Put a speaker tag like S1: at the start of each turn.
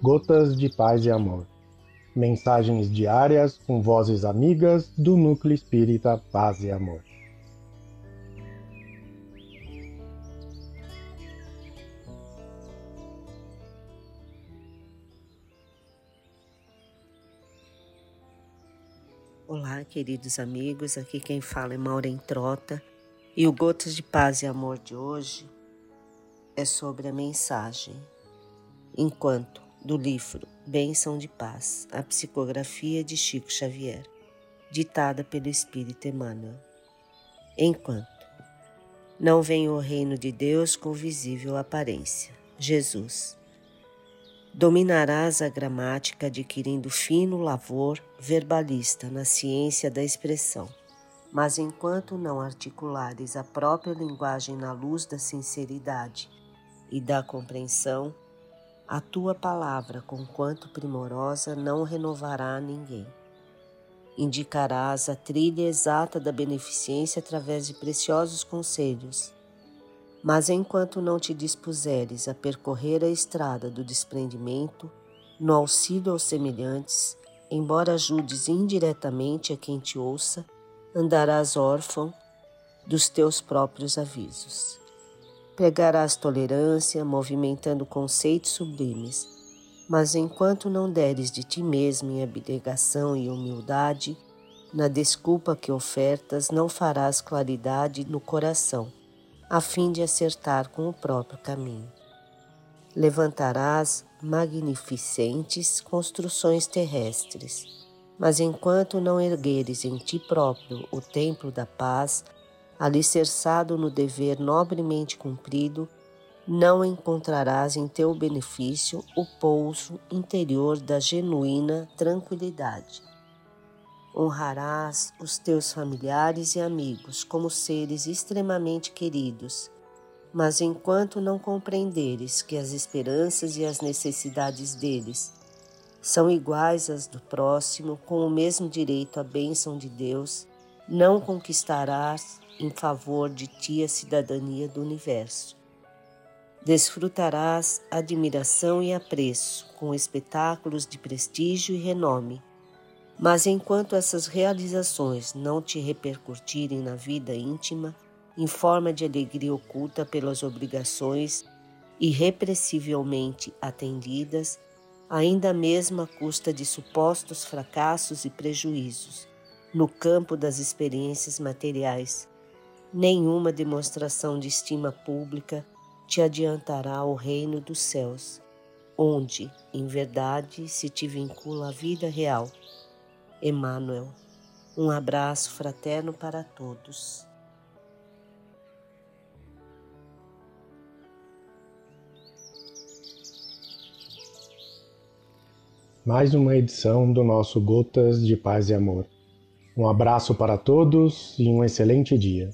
S1: Gotas de Paz e Amor. Mensagens diárias com vozes amigas do Núcleo Espírita Paz e Amor.
S2: Olá, queridos amigos. Aqui quem fala é Maureen Trota. E o Gotas de Paz e Amor de hoje é sobre a mensagem. Enquanto, do livro Bênção de Paz, a psicografia de Chico Xavier, ditada pelo Espírito Emmanuel. Enquanto não vem o reino de Deus com visível aparência, Jesus. Dominarás a gramática adquirindo fino lavor verbalista na ciência da expressão mas enquanto não articulares a própria linguagem na luz da sinceridade e da compreensão, a tua palavra, conquanto primorosa, não renovará a ninguém. Indicarás a trilha exata da beneficência através de preciosos conselhos, mas enquanto não te dispuseres a percorrer a estrada do desprendimento, no auxílio aos semelhantes, embora ajudes indiretamente a quem te ouça, andarás órfão dos teus próprios avisos. Pregarás tolerância, movimentando conceitos sublimes, mas enquanto não deres de ti mesmo em abnegação e humildade, na desculpa que ofertas, não farás claridade no coração, a fim de acertar com o próprio caminho. Levantarás magnificentes construções terrestres mas enquanto não ergueres em ti próprio o templo da paz, alicerçado no dever nobremente cumprido, não encontrarás em teu benefício o pouso interior da genuína tranquilidade. Honrarás os teus familiares e amigos como seres extremamente queridos, mas enquanto não compreenderes que as esperanças e as necessidades deles são iguais às do próximo, com o mesmo direito à bênção de Deus, não conquistarás em favor de ti a cidadania do universo. Desfrutarás admiração e apreço com espetáculos de prestígio e renome, mas enquanto essas realizações não te repercutirem na vida íntima, em forma de alegria oculta pelas obrigações irrepressivelmente atendidas, ainda mesmo à custa de supostos fracassos e prejuízos no campo das experiências materiais. Nenhuma demonstração de estima pública te adiantará ao reino dos céus, onde, em verdade, se te vincula a vida real. Emmanuel, um abraço fraterno para todos.
S1: mais uma edição do nosso Gotas de Paz e Amor. Um abraço para todos e um excelente dia.